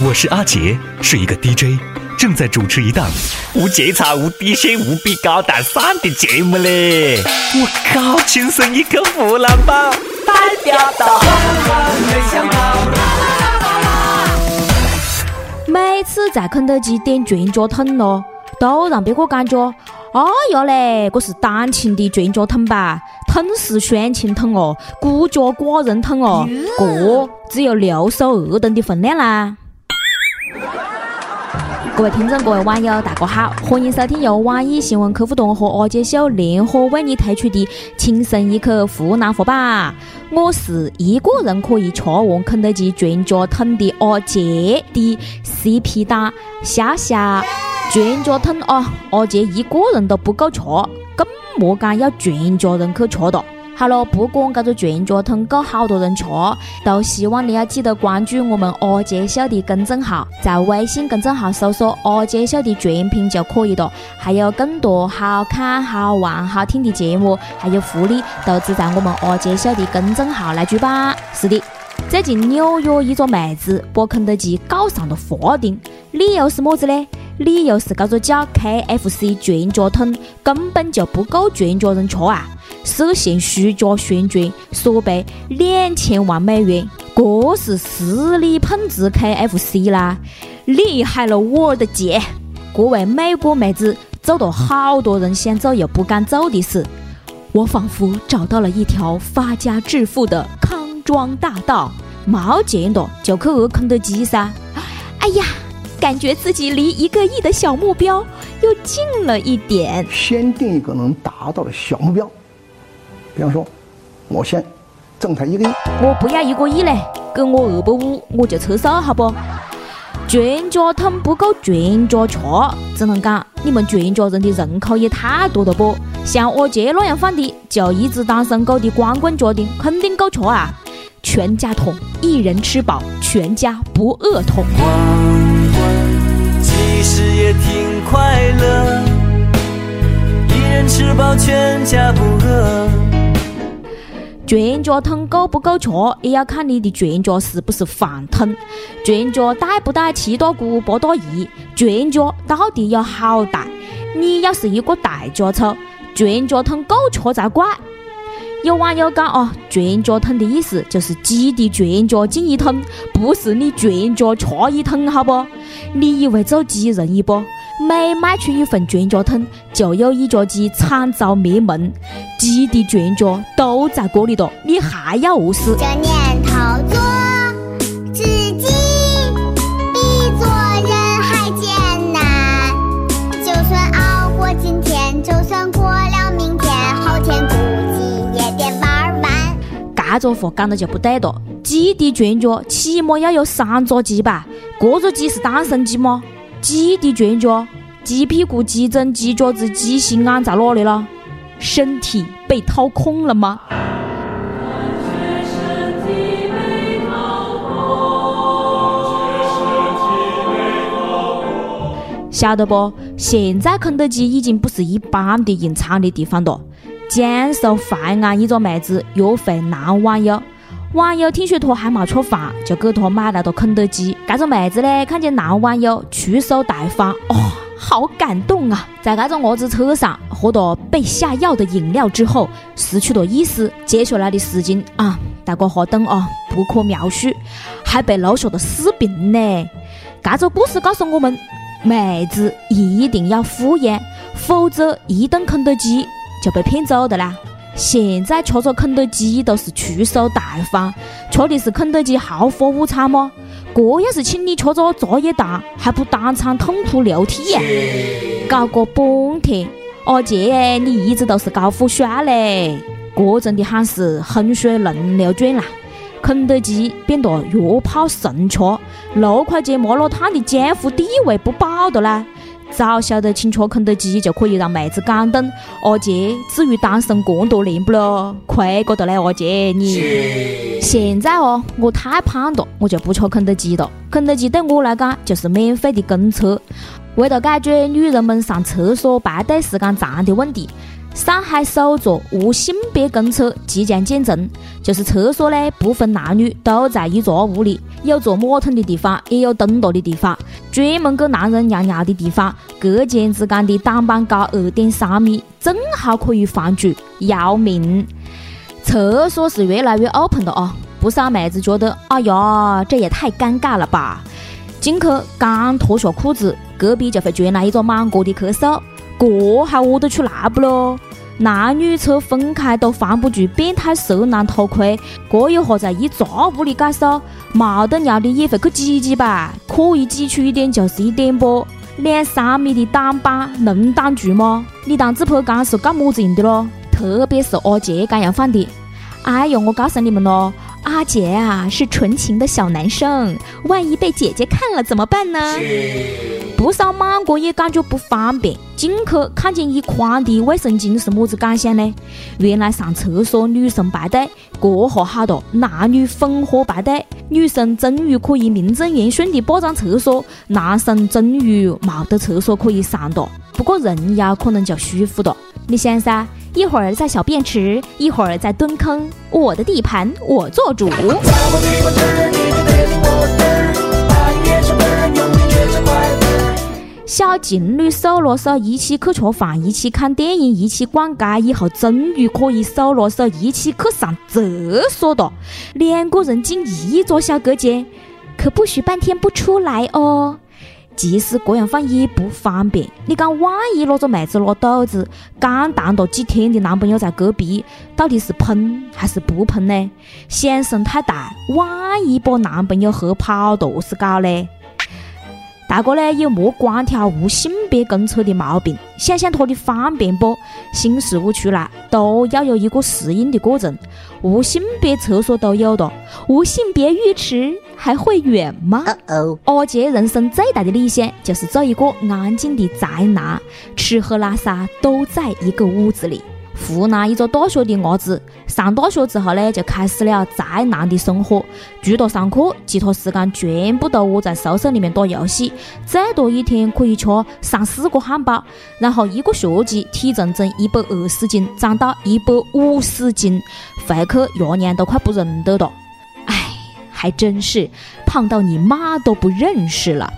我是阿杰，是一个 DJ，正在主持一档无节操、无底线、无比高大上的节目嘞！我靠，亲生一个湖南宝，代表到。每次在肯德基点全家桶咯，都让别个感觉，哎呀嘞，这是单亲的全家桶吧？桶是双亲桶哦，孤家寡人桶哦，这只有六手二吨的分量啦！各位听众，各位网友，大家好，欢迎收听由网易新闻客户端和阿杰秀联合为你推出的《轻松一刻湖南话版》。我是一个人可以吃完肯德基全家桶的阿杰的 CP 党夏夏。全家桶啊，阿杰一个人都不够吃，更莫讲要全家人去吃哒。好了，不管这个全家桶够好多人吃，都希望你要记得关注我们阿杰秀的公众号，在微信公众号搜索“阿杰秀”的全拼就可以了。还有更多好看、好玩、好听的节目，还有福利，都只在我们阿杰秀的公众号来举办。是的，最近纽约一个妹子把肯德基告上了法庭，理由是么子呢？理由是这个叫 KFC 全家桶根本就不够全家人吃啊！涉嫌虚假宣传，索赔两千万美元。这是实力碰瓷 KFC 啦，厉害了我的姐！这位美国妹子做了好多人想做又不敢做的事。我仿佛找到了一条发家致富的康庄大道，没钱的就去饿肯德基噻！哎呀！感觉自己离一个亿的小目标又近了一点。先定一个能达到的小目标，比方说，我先挣他一个亿。我不要一个亿嘞，给我二百五我就撤手，好不？全家桶不够全家吃，只能讲你们全家人的人口也太多了不？像我姐那样放的，就一只单身狗的光棍家庭肯定够吃啊！全家桶，一人吃饱，全家不饿桶。其实也挺快乐，一人吃饱全家不饿。全家桶够不够吃，也要看你的全家是不是饭桶。全家带不带七大姑八大姨？全家到底有好大？你要是一个大家族，全家桶够吃才怪。有网友讲哦，全家桶的意思就是鸡的全家进一桶，不是你全家吃一桶，好不？你以为做鸡容易不？每卖出一份全家桶，就有一家鸡惨遭灭门。鸡的全家都在这里的，你还要饿死？这年头做自己比做人还艰难，就算熬过今天，就算过了明天，后天估计也得玩完。这种话讲的就不对了，鸡的全家起码要有三只鸡吧？这只鸡是单身鸡吗？鸡的全家，鸡屁股、鸡胗、鸡脚子、鸡心安在哪里了？身体被掏空了吗？晓得不？现在肯德基已经不是一般的隐藏的地方了。江苏淮安一个妹子约会男网友，网友听说他还没吃饭，就给他买来了肯德基。这个妹子呢，看见男网友出手大方，哦，好感动啊！在这个鸭子车上喝到被下药的饮料之后，失去了意识。接下来的事情啊，大家哈懂啊，不可描述，还被录下了视频呢。这个故事告诉我们，妹子一定要敷衍，否则一顿肯德基。就被骗走的啦！现在吃着肯德基都是出手大方，吃的是肯德基豪华午餐吗？这要是请你吃着茶叶蛋，还不当场痛哭流涕呀？搞个半天，阿杰你一直都是高富帅嘞！这真的喊是衡水轮流转啦！肯德基变得约炮神吃，六块钱麻辣烫的江湖地位不保的啦！早晓得请吃肯德基就可以让妹子感动，阿杰至于单身这么多年不咯？亏过的嘞，阿杰你。现在哦，我太胖了，我就不吃肯德基了。肯德基对我来讲就是免费的公厕。为了解决女人们上厕所排队时间长的问题，上海首座无性别公厕即将建成，就是厕所呢不分男女，都在一座屋里，有坐马桶的地方，也有蹲着的地方，专门给男人尿尿的地方，隔间之间的挡板高二点三米，正好可以放逐，要命！厕所是越来越 open 了啊，不少妹子觉得，哎呀，这也太尴尬了吧！进去刚脱下裤子，隔壁就会传来一个满国的咳嗽。这还屙得出来不咯？男女厕分开都防不住变态色狼偷窥，这一下在一杂屋里解手，没得尿的也会去挤挤吧？可以挤出一点就是一点啵。两三米的挡板能挡住吗？你当自拍杆是干么子用的咯？特别是阿杰这样放的。哎呦，我告诉你们咯，阿杰啊是纯情的小男生，万一被姐姐看了怎么办呢？不少莽哥也感觉不方便，进去看见一筐的卫生巾是么子感想呢？原来上厕所女生排队，这下好了，男女混合排队，女生终于可以名正言顺的霸占厕所，男生终于没得厕所可以上了。不过人妖可能就舒服了，你想噻，一会儿在小便池，一会儿在蹲坑，我的地盘我做主。小情侣手拉手一起去吃饭，一起看电影，一起逛街，以后终于可以手拉手一起去上厕所了。两个人进一座小隔间，可不许半天不出来哦。即使这样放也不方便，你讲万一那个妹子拉肚子，刚谈了几天的男朋友在隔壁，到底是喷还是不喷呢？响声太大，万一把男朋友吓跑了，是搞嘞？大哥呢也莫光挑无性别公厕的毛病，想想它的方便不？新事物出来都要有一个适应的过程。无性别厕所都有了，无性别浴池还会远吗？哦阿杰人生最大的理想就是做一个安静的宅男，吃喝拉撒都在一个屋子里。湖南一个大学的伢子上大学之后呢，就开始了宅男的生活。除了上课，其他时间全部都窝在宿舍里面打游戏，最多一天可以吃三四个汉堡。然后一个学期体重从一百二十斤长到一百五十斤，回去爷娘都快不认得了。哎，还真是胖到你妈都不认识了。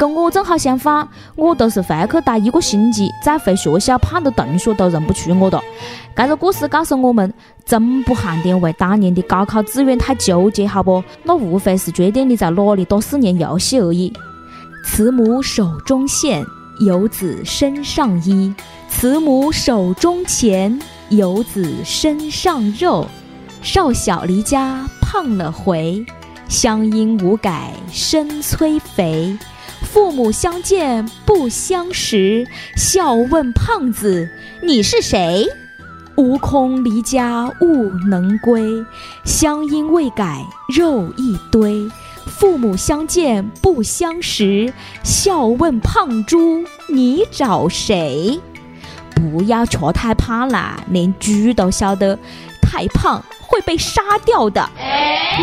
跟我正好相反，我都是回去待一个星期，再回学校，胖的同学都认不出我了。这个故事告诉我们，真不限定为当年的高考志愿太纠结，好不？那无非是决定你在哪里打四年游戏而已。慈母手中线，游子身上衣。慈母手中钱，游子身上肉。少小离家胖了回，乡音无改身催肥。父母相见不相识，笑问胖子你是谁？悟空离家勿能归，乡音未改肉一堆。父母相见不相识，笑问胖猪你找谁？不要吃太胖了，连猪都晓得太胖。会被杀掉的。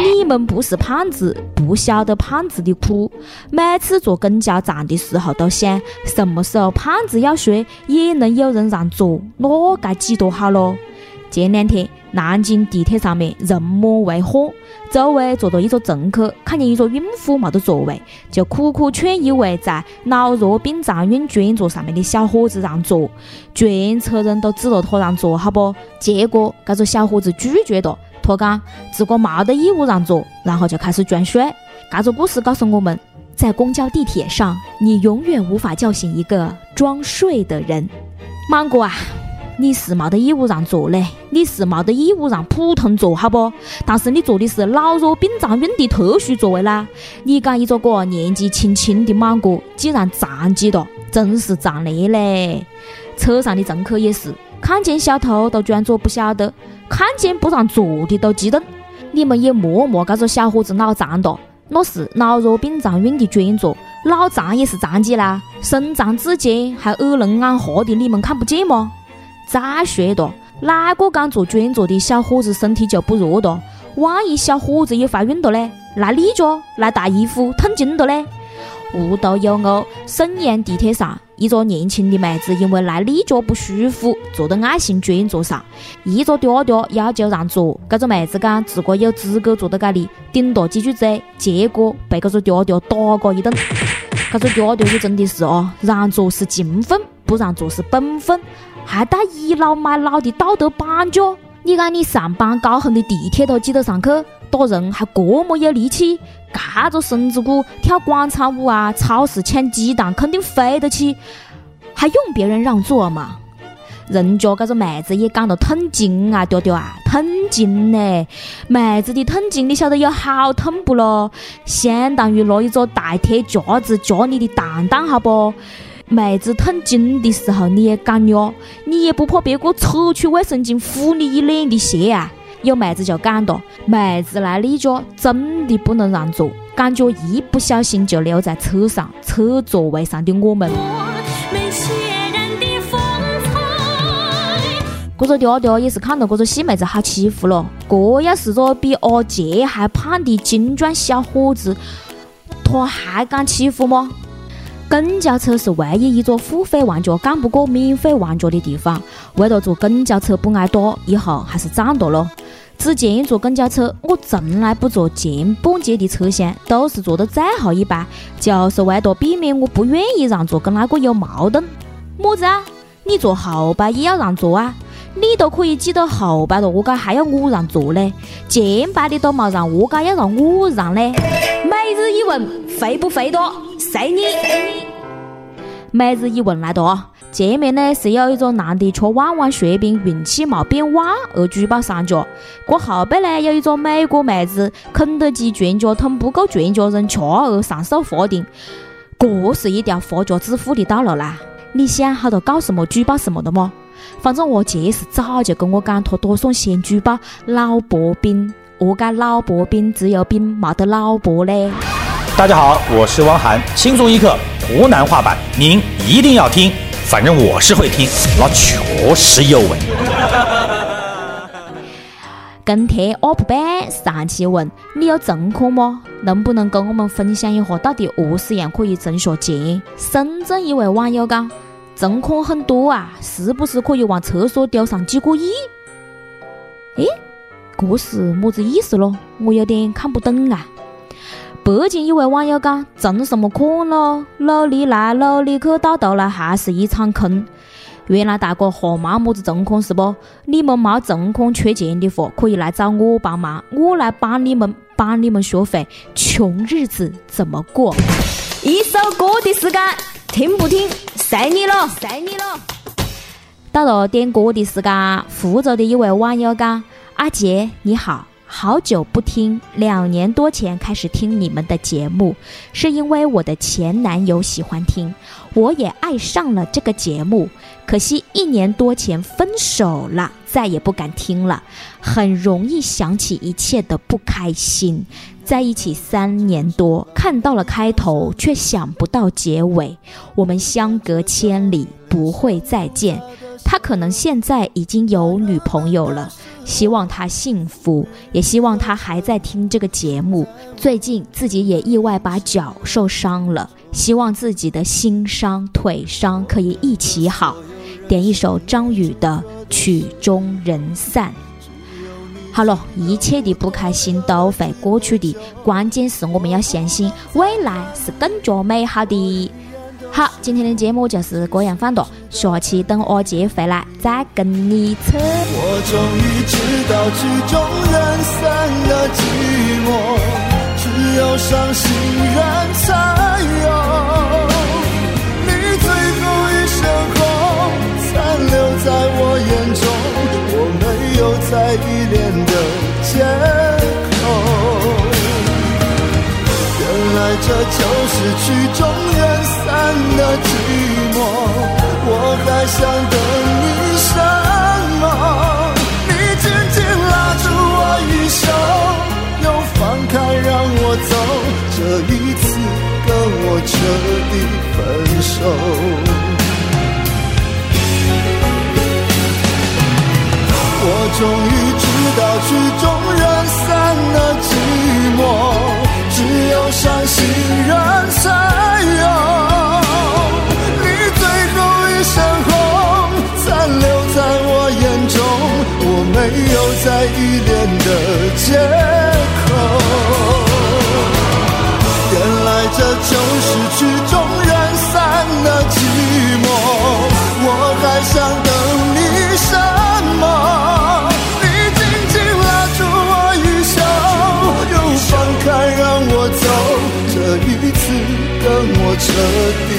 你们不是胖子，不晓得胖子的苦。每次坐公交站的时候，都想什么时候胖子要睡，也能有人让座，那该几多好咯。前两天，南京地铁上面人满为患，周围坐着一个乘客，看见一个孕妇没得座位，就苦苦劝一位在老弱病残孕专座上面的小伙子让座。全车人都指着他让座，好不？结果这个小伙子拒绝了，他讲自个没得义务让座，然后就开始装睡。这个故事告诉我们，在公交地铁上，你永远无法叫醒一个装睡的人。芒果啊！你是没得义务让座嘞，你是没得义务让普通座，好不？但是你坐的是老弱病残孕的特殊座位啦。你讲一个个年纪轻轻的莽哥，竟然残疾了，真是残烈嘞！车上的乘客也是，看见小偷都装作不晓得，看见不让座的都激动。你们也莫骂这个小伙子脑残了，那是老弱病残孕的专座，脑残也是残疾啦，身残志坚还耳聋眼花的，你们看不见吗？再说了，哪个敢坐专座的小伙子身体就不弱的？万一小伙子也怀孕了嘞，来例假来大姨夫痛经了嘞？无独有偶，沈阳地铁上，一个年轻的妹子因为来例假不舒服，坐在爱心专座上，一个嗲嗲要求让座，这个妹子讲自个有资格坐在这里，顶多几句嘴，结果被这个嗲嗲打个一顿。这个嗲嗲就真的是哦，让座是情分，不让座是本分，还带倚老卖老的道德绑架。你讲你上班高峰的地铁都挤得上去，打人还这么有力气，这个身子骨跳广场舞啊，超市抢鸡蛋肯定飞得起，还用别人让座吗？人家这个妹子也讲得痛经啊，丢丢啊，痛经呢！妹子的痛经你晓得有好痛不咯？相当于拿一个大铁夹子夹你的蛋蛋，好不？妹子痛经的时候，你也敢呀？你也不怕别个扯出卫生巾敷你一脸的血啊？有妹子就讲到，妹子来你家真的不能让座，感觉一不小心就留在车上、车座位上的我们。这个嗲嗲也是看到这个细妹子好欺负了，这要是个比阿杰还胖的精壮小伙子，他还敢欺负吗？公交车是唯一一座付费玩家干不过免费玩家的地方。为了坐公交车不挨打，以后还是站着了。之前坐公交车，我从来不坐前半截的车厢，都是坐到最后一排，就是为了避免我不愿意让座跟那个有矛盾。么子啊？你坐后排也要让座啊？你都可以挤到后排了，何解还要我让座嘞？前排的都没让，何解要让我让嘞？每日一问，肥不肥多？随你。每日一问来了，前面呢是有一个男的吃旺旺雪饼运气没变旺而举报商家，过后背呢有一个美国妹子肯德基全家桶不够全家人吃而上诉法庭，这是一条发家致富的道路啦！你想好了告什么举报什么的吗？反正我姐是早就跟我讲，她打算先举报老婆饼，何解老婆饼只有饼没得老婆嘞？大家好，我是汪涵，轻松一刻湖南话版，您一定要听，反正我是会听，那确实有味。跟帖 UP 版上期问你有存款吗？能不能跟我们分享一下，到底何是样可以挣下钱？深圳一位网友讲，存款很多啊，是不是可以往厕所丢上几个亿？诶，这是么子意思咯？我有点看不懂啊。北京一位网友讲：“存什么款咯？努力来努力去，到头来还是一场空。”原来大哥还没么子存款是不？你们没存款缺钱的话，可以来找我帮忙，我来帮你们，帮你们学会穷日子怎么过。一首歌的时间，听不听随你了，随你了。到了点歌的时间，福州的一位网友讲：“阿杰你好。”好久不听，两年多前开始听你们的节目，是因为我的前男友喜欢听，我也爱上了这个节目。可惜一年多前分手了，再也不敢听了，很容易想起一切的不开心。在一起三年多，看到了开头，却想不到结尾。我们相隔千里，不会再见。他可能现在已经有女朋友了。希望他幸福，也希望他还在听这个节目。最近自己也意外把脚受伤了，希望自己的心伤、腿伤可以一起好。点一首张宇的《曲终人散》。好了，一切的不开心都会过去的，关键是我们要相信未来是更加美好的。好，今天的节目就是这样放的，下期等阿杰回来再跟你扯。我终于知道曲终人散的寂寞，只有伤心人才有。你最后一身红，残留在我眼中，我没有再依恋的借口。原来这就是曲终人散的寂寞，我还想等你什么？你紧紧拉住我衣袖，又放开让我走，这一次跟我彻底分手。我终于知道曲终人散的寂寞。只有伤心人没有再依恋的借口。原来这就是曲终人散的寂寞，我还想等你什么？你紧紧拉住我衣袖，又放开让我走，这一次跟我彻底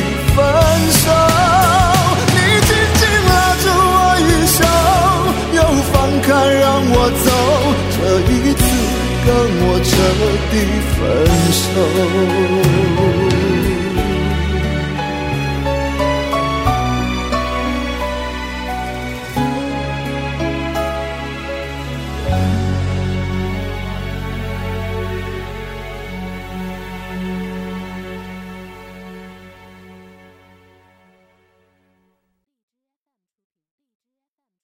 一次跟我彻底分手。